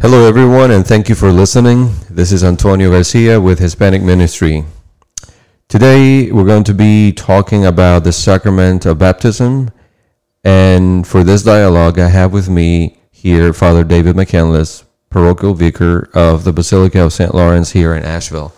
Hello, everyone, and thank you for listening. This is Antonio Garcia with Hispanic Ministry. Today, we're going to be talking about the sacrament of baptism. And for this dialogue, I have with me here Father David McCandless, parochial vicar of the Basilica of St. Lawrence here in Asheville.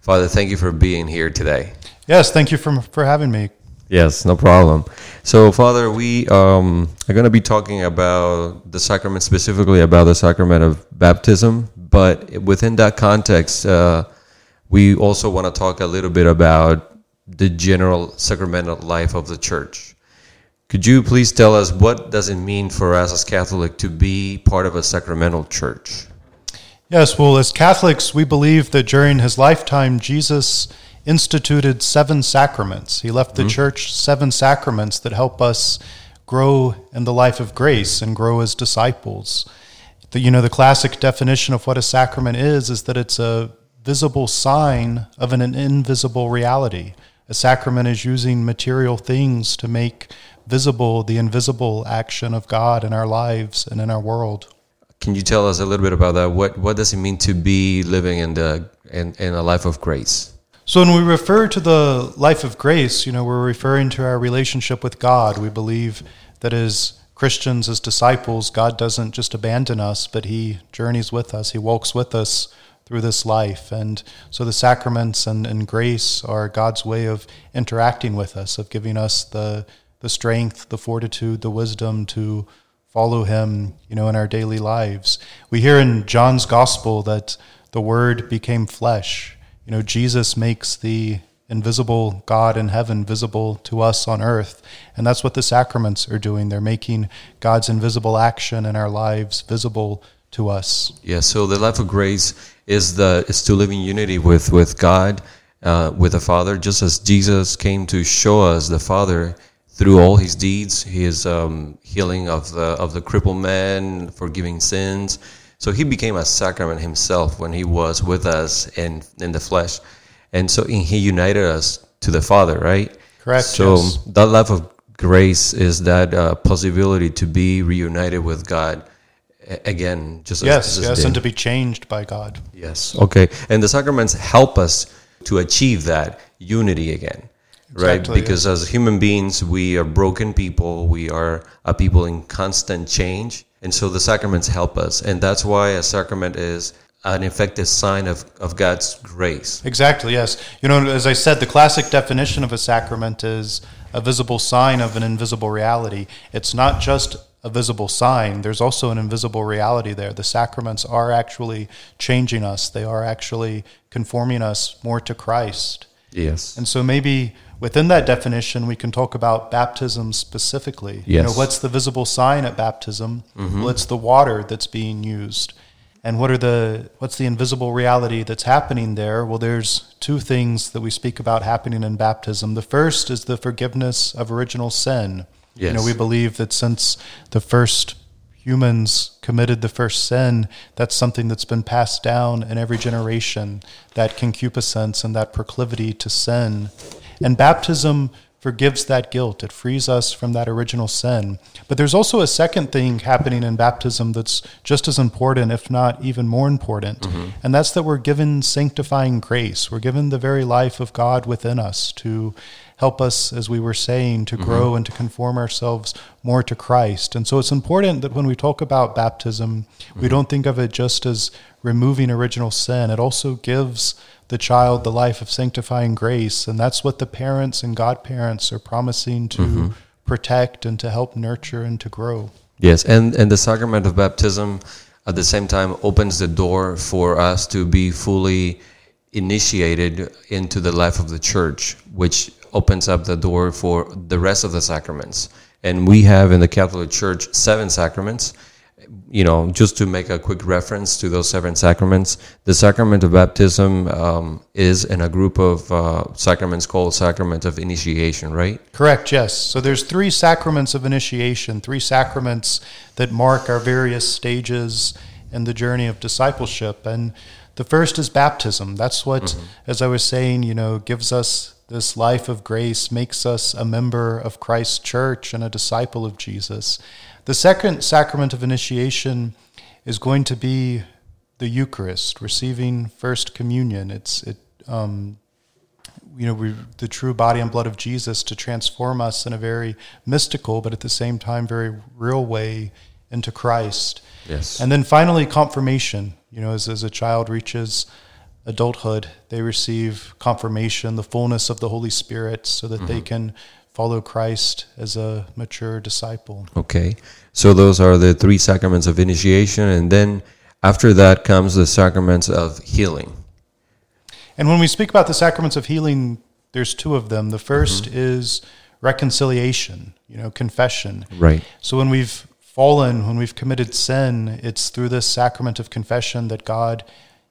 Father, thank you for being here today. Yes, thank you for, for having me. Yes, no problem. So, Father, we um, are going to be talking about the sacrament, specifically about the sacrament of baptism. But within that context, uh, we also want to talk a little bit about the general sacramental life of the church. Could you please tell us what does it mean for us as Catholic to be part of a sacramental church? Yes, well, as Catholics, we believe that during his lifetime, Jesus instituted seven sacraments. He left the mm-hmm. church seven sacraments that help us grow in the life of grace and grow as disciples. The, you know, the classic definition of what a sacrament is is that it's a visible sign of an, an invisible reality. A sacrament is using material things to make visible the invisible action of God in our lives and in our world. Can you tell us a little bit about that? What what does it mean to be living in the in, in a life of grace? So when we refer to the life of grace, you know, we're referring to our relationship with God. We believe that as Christians, as disciples, God doesn't just abandon us, but He journeys with us. He walks with us through this life. And so the sacraments and, and grace are God's way of interacting with us, of giving us the the strength, the fortitude, the wisdom to follow Him, you know, in our daily lives. We hear in John's Gospel that the Word became flesh you know, Jesus makes the invisible God in heaven visible to us on earth. And that's what the sacraments are doing. They're making God's invisible action in our lives visible to us. Yeah, so the life of grace is the is to live in unity with, with God, uh, with the Father, just as Jesus came to show us the Father through all his deeds, his um, healing of the of the crippled man, forgiving sins, so he became a sacrament himself when he was with us in, in the flesh. And so he united us to the Father, right? Correct. So yes. that life of grace is that uh, possibility to be reunited with God again, just yes, as, yes, and to be changed by God. Yes. Okay. And the sacraments help us to achieve that unity again. Exactly, right? Because yes. as human beings, we are broken people. We are a people in constant change. And so the sacraments help us. And that's why a sacrament is an effective sign of, of God's grace. Exactly, yes. You know, as I said, the classic definition of a sacrament is a visible sign of an invisible reality. It's not just a visible sign, there's also an invisible reality there. The sacraments are actually changing us, they are actually conforming us more to Christ. Yes. And so maybe within that definition, we can talk about baptism specifically. Yes. You know, what's the visible sign at baptism? Mm-hmm. Well, it's the water that's being used. And what are the what's the invisible reality that's happening there? Well, there's two things that we speak about happening in baptism. The first is the forgiveness of original sin. Yes. You know, we believe that since the first humans committed the first sin, that's something that's been passed down in every generation, that concupiscence and that proclivity to sin. And baptism forgives that guilt. It frees us from that original sin. But there's also a second thing happening in baptism that's just as important, if not even more important. Mm-hmm. And that's that we're given sanctifying grace. We're given the very life of God within us to help us, as we were saying, to mm-hmm. grow and to conform ourselves more to Christ. And so it's important that when we talk about baptism, mm-hmm. we don't think of it just as removing original sin. It also gives the child the life of sanctifying grace. And that's what the parents and godparents are promising to mm-hmm. protect and to help nurture and to grow. Yes, and, and the sacrament of baptism at the same time opens the door for us to be fully initiated into the life of the church, which opens up the door for the rest of the sacraments. And we have in the Catholic Church seven sacraments you know, just to make a quick reference to those seven sacraments, the sacrament of baptism um, is in a group of uh, sacraments called sacrament of initiation, right? Correct. Yes. So there's three sacraments of initiation, three sacraments that mark our various stages in the journey of discipleship, and the first is baptism. That's what, mm-hmm. as I was saying, you know, gives us this life of grace, makes us a member of Christ's church and a disciple of Jesus. The second sacrament of initiation is going to be the Eucharist, receiving First Communion. It's it, um, you know, we, the true body and blood of Jesus to transform us in a very mystical, but at the same time very real way into Christ. Yes. And then finally, confirmation. You know, as, as a child reaches adulthood, they receive confirmation, the fullness of the Holy Spirit, so that they can follow Christ as a mature disciple. Okay. So those are the three sacraments of initiation. And then after that comes the sacraments of healing. And when we speak about the sacraments of healing, there's two of them. The 1st mm-hmm. is reconciliation, you know, confession. Right. So when we've fallen, when we've committed sin, it's through this sacrament of confession that God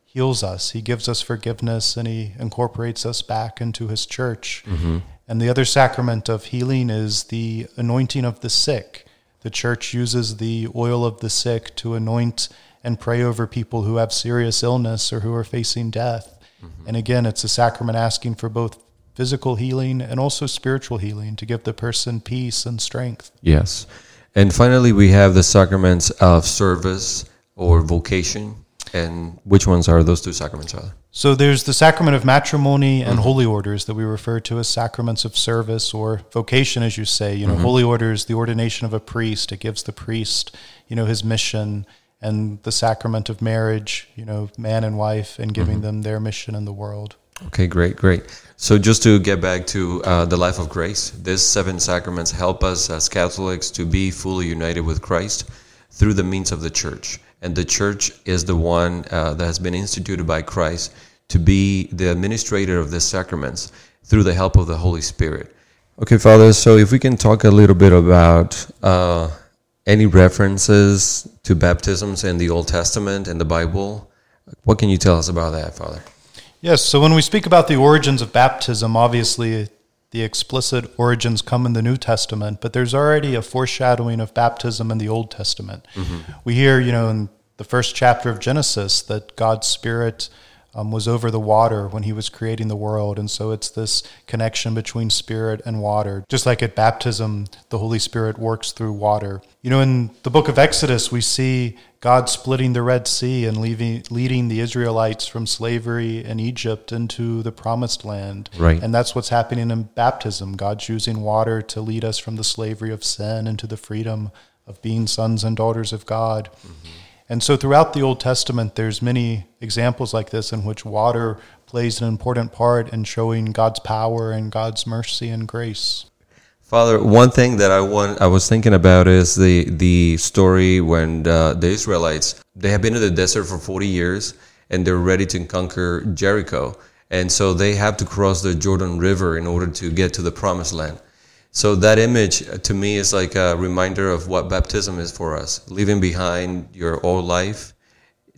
heals us. He gives us forgiveness and he incorporates us back into his church. Mm-hmm. And the other sacrament of healing is the anointing of the sick. The church uses the oil of the sick to anoint and pray over people who have serious illness or who are facing death. Mm-hmm. And again, it's a sacrament asking for both physical healing and also spiritual healing to give the person peace and strength. Yes. And finally, we have the sacraments of service or vocation. And which ones are those two sacraments? Father? So there's the sacrament of matrimony and holy orders that we refer to as sacraments of service or vocation, as you say. You know, holy orders, the ordination of a priest. It gives the priest, you know, his mission, and the sacrament of marriage, you know, man and wife, and giving them their mission in the world. Okay, great, great. So just to get back to uh, the life of grace, these seven sacraments help us as Catholics to be fully united with Christ through the means of the church. And the church is the one uh, that has been instituted by Christ to be the administrator of the sacraments through the help of the Holy Spirit. Okay, Father, so if we can talk a little bit about uh, any references to baptisms in the Old Testament and the Bible, what can you tell us about that, Father? Yes, so when we speak about the origins of baptism, obviously the explicit origins come in the New Testament, but there's already a foreshadowing of baptism in the Old Testament. We hear, you know, in the first chapter of Genesis that God's Spirit um, was over the water when he was creating the world. And so it's this connection between spirit and water. Just like at baptism, the Holy Spirit works through water. You know, in the book of Exodus, we see God splitting the Red Sea and leaving, leading the Israelites from slavery in Egypt into the promised land. Right. And that's what's happening in baptism. God's using water to lead us from the slavery of sin into the freedom of being sons and daughters of God. Mm-hmm. And so throughout the Old Testament, there's many examples like this in which water plays an important part in showing God's power and God's mercy and grace. Father, one thing that I want, I was thinking about is the the story when uh, the Israelites they have been in the desert for forty years and they're ready to conquer Jericho, and so they have to cross the Jordan River in order to get to the Promised Land. So that image uh, to me is like a reminder of what baptism is for us, leaving behind your old life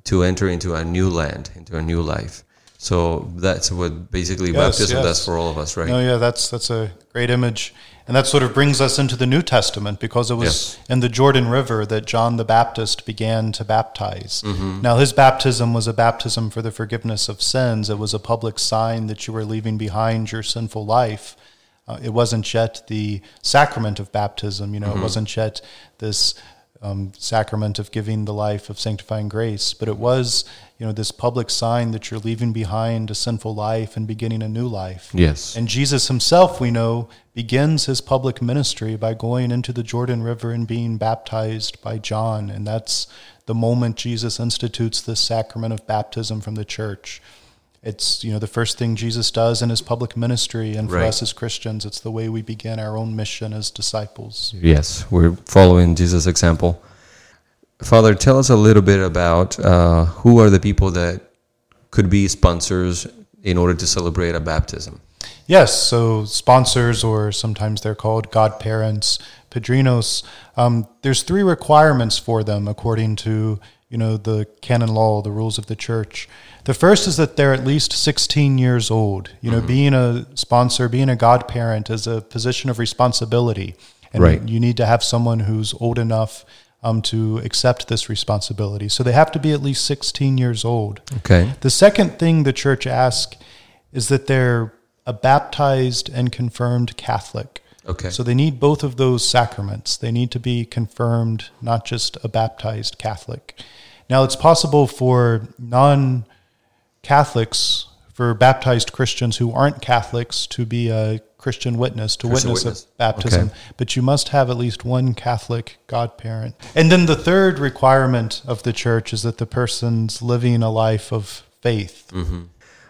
to enter into a new land, into a new life. So that's what basically Yes, baptism yes. does for all of us, right? No, yeah, that's that's a great image, and that sort of brings us into the New Testament because it was Yes. in the Jordan River that John the Baptist began to baptize. Mm-hmm. Now, his baptism was a baptism for the forgiveness of sins. It was a public sign that you were leaving behind your sinful life. Uh, it wasn't yet the sacrament of baptism. You know, Mm-hmm. it wasn't yet this um, sacrament of giving the life of sanctifying grace, but it was, you know, this public sign that you're leaving behind a sinful life and beginning a new life. Yes. And Jesus himself, we know, begins his public ministry by going into the Jordan River and being baptized by John. And that's the moment Jesus institutes this sacrament of baptism from the church. It's, you know, the first thing Jesus does in his public ministry. And for Right. us as Christians, it's the way we begin our own mission as disciples. Yes, we're following Jesus' example. Father, tell us a little bit about uh, who are the people that could be sponsors in order to celebrate a baptism. Yes, so sponsors, or sometimes they're called godparents, padrinos. Um, there's three requirements for them according to you know the canon law, the rules of the church. The first is that they're at least 16 years old. You know, being a sponsor, being a godparent is a position of responsibility, and Right. you need to have someone who's old enough um, to accept this responsibility. So they have to be at least 16 years old. Okay. The second thing the church asks is that they're a baptized and confirmed Catholic. Okay. So they need both of those sacraments. They need to be confirmed, not just a baptized Catholic. Now, it's possible for non Catholics, for baptized Christians who aren't Catholics, to be a Christian witness, to Christian witness, witness. a baptism, Okay. but you must have at least one Catholic godparent. And then the third requirement of the church is that the person's living a life of faith. Mm-hmm.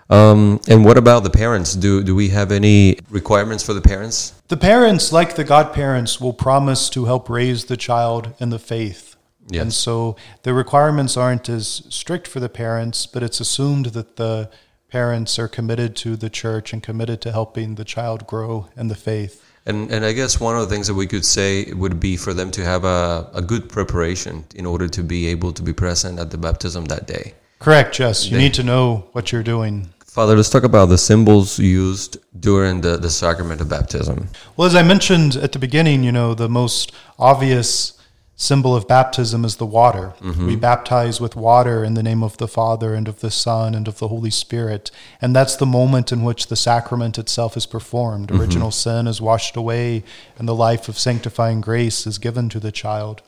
Um, and what about the parents? Do do we have any requirements for the parents? The parents, like the godparents, will promise to help raise the child in the faith. Yes. And so the requirements aren't as strict for the parents, but it's assumed that the parents are committed to the church and committed to helping the child grow in the faith. And and I guess one of the things that we could say would be for them to have a, a good preparation in order to be able to be present at the baptism that day. Correct, Jess. You They- need to know what you're doing. Father, let's talk about the symbols used during the, the sacrament of baptism. Well, as I mentioned at the beginning, you know, the most obvious symbol of baptism is the water. Mm-hmm. We baptize with water in the name of the Father and of the Son and of the Holy Spirit. And that's the moment in which the sacrament itself is performed. Mm-hmm. Original sin is washed away, and the life of sanctifying grace is given to the child.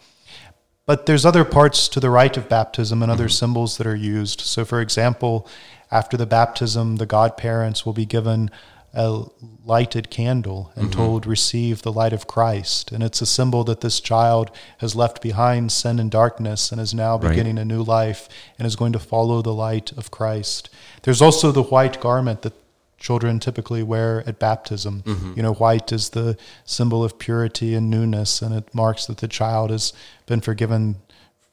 But there's other parts to the rite of baptism and other mm-hmm. symbols that are used. So, for example, after the baptism, the godparents will be given a lighted candle and mm-hmm. told, Receive the light of Christ. And it's a symbol that this child has left behind sin and darkness and is now Right. beginning a new life and is going to follow the light of Christ. There's also the white garment that children typically wear at baptism. Mm-hmm. You know, white is the symbol of purity and newness, and it marks that the child has been forgiven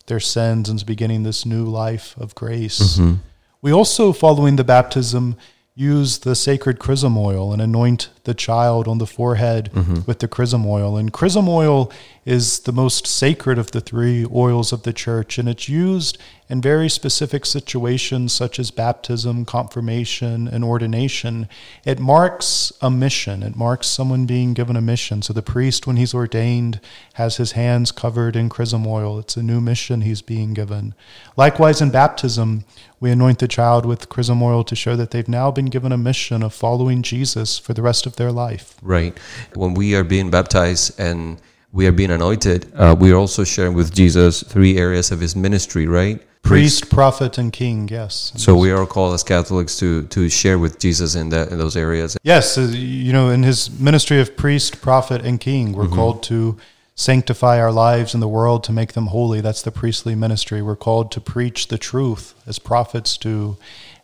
their sins and is beginning this new life of grace. Mm-hmm. We also, following the baptism, use the sacred chrism oil and anoint the child on the forehead mm-hmm. with the chrism oil. And chrism oil is the most sacred of the three oils of the church, and it's used in very specific situations such as baptism, confirmation, and ordination. It marks a mission, it marks someone being given a mission. So the priest, when he's ordained, has his hands covered in chrism oil. It's a new mission he's being given. Likewise, in baptism, we anoint the child with chrism oil to show that they've now been given a mission of following Jesus for the rest of their life. Right. When we are being baptized and we are being anointed, uh, we are also sharing with Jesus three areas of his ministry, right? Priest, prophet, and king, yes. So we are called as Catholics to to share with Jesus in that in those areas. Yes, uh, you know, in his ministry of priest, prophet, and king, we're called to sanctify our lives in the world to make them holy. That's the priestly ministry. We're called to preach the truth as prophets do,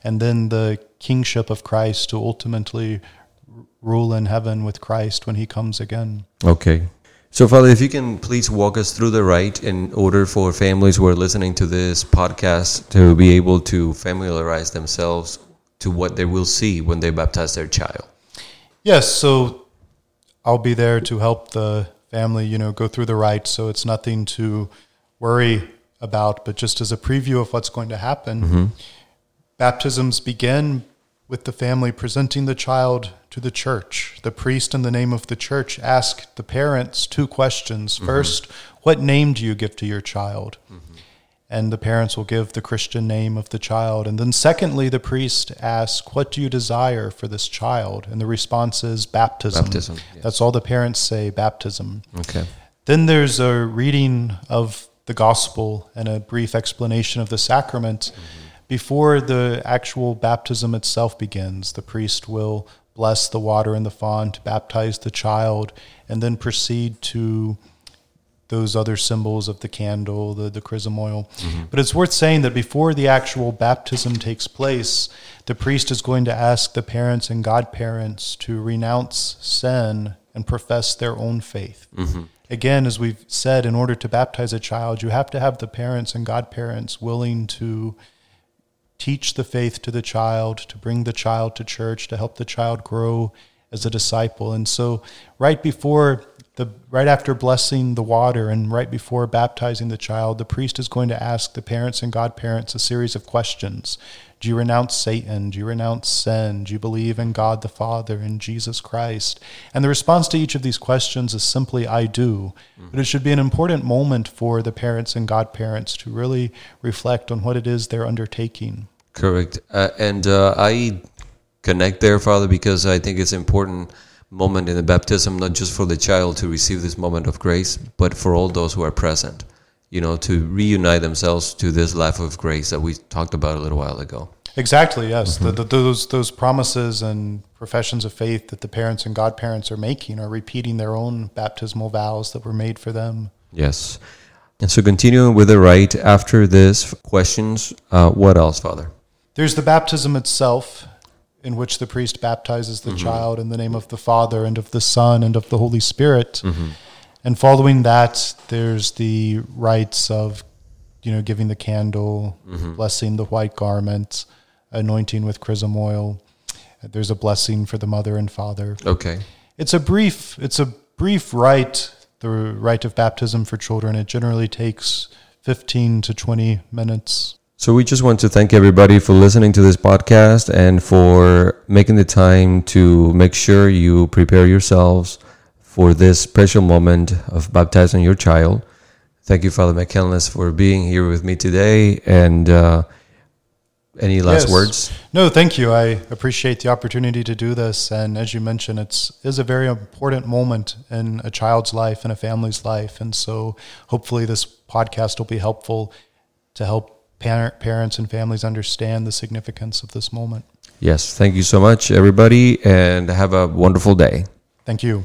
and then the kingship of Christ to ultimately rule in heaven with Christ when he comes again. Okay. So, Father, if you can please walk us through the rite in order for families who are listening to this podcast to be able to familiarize themselves to what they will see when they baptize their child. Yes, so I'll be there to help the family, you know, go through the rite. So it's nothing to worry about, but just as a preview of what's going to happen, mm-hmm. baptisms begin with the family presenting the child to the church. The priest, in the name of the church, ask the parents two questions. Mm-hmm. First, what name do you give to your child? Mm-hmm. and the parents will give the Christian name of the child. And then, secondly, the priest asks, What do you desire for this child? And the response is baptism. Baptism, yes. That's all the parents say baptism. Okay. Then there's a reading of the gospel and a brief explanation of the sacrament. Mm-hmm. Before the actual baptism itself begins, the priest will bless the water in the font, to baptize the child, and then proceed to those other symbols of the candle, the, the chrism oil. Mm-hmm. But it's worth saying that before the actual baptism takes place, the priest is going to ask the parents and godparents to renounce sin and profess their own faith. Mm-hmm. Again, as we've said, in order to baptize a child, you have to have the parents and godparents willing to teach the faith to the child, to bring the child to church, to help the child grow as a disciple. And so, right before the right after blessing the water and right before baptizing the child, the priest is going to ask the parents and godparents a series of questions. Do you renounce Satan? Do you renounce sin? Do you believe in God the Father and Jesus Christ? And the response to each of these questions is simply, I do. But it should be an important moment for the parents and godparents to really reflect on what it is they're undertaking. Correct. Uh, and uh, I connect there, Father, because I think it's important moment in the baptism, not just for the child to receive this moment of grace, but for all those who are present. you know, to reunite themselves to this life of grace that we talked about a little while ago. Exactly. Yes, the, the, those those promises and professions of faith that the parents and godparents are making are repeating their own baptismal vows that were made for them. Yes. And so, continuing with the rite, after this, questions, uh, what else, Father? There's the baptism itself, in which the priest baptizes the mm-hmm. child in the name of the Father and of the Son and of the Holy Spirit. Mm-hmm. And following that, there's the rites of, you know, giving the candle, mm-hmm. blessing the white garment, anointing with chrism oil. There's a blessing for the mother and father. Okay. It's a brief. It's a brief rite. The rite of baptism for children. It generally takes fifteen to twenty minutes. So, we just want to thank everybody for listening to this podcast and for making the time to make sure you prepare yourselves for this special moment of baptizing your child. Thank you, Father McCandless, for being here with me today. And uh, any last Yes. words? No, thank you. I appreciate the opportunity to do this. And as you mentioned, it's is a very important moment in a child's life and a family's life. And so hopefully this podcast will be helpful to help parent, parents and families understand the significance of this moment. Yes. Thank you so much, everybody, and have a wonderful day. Thank you.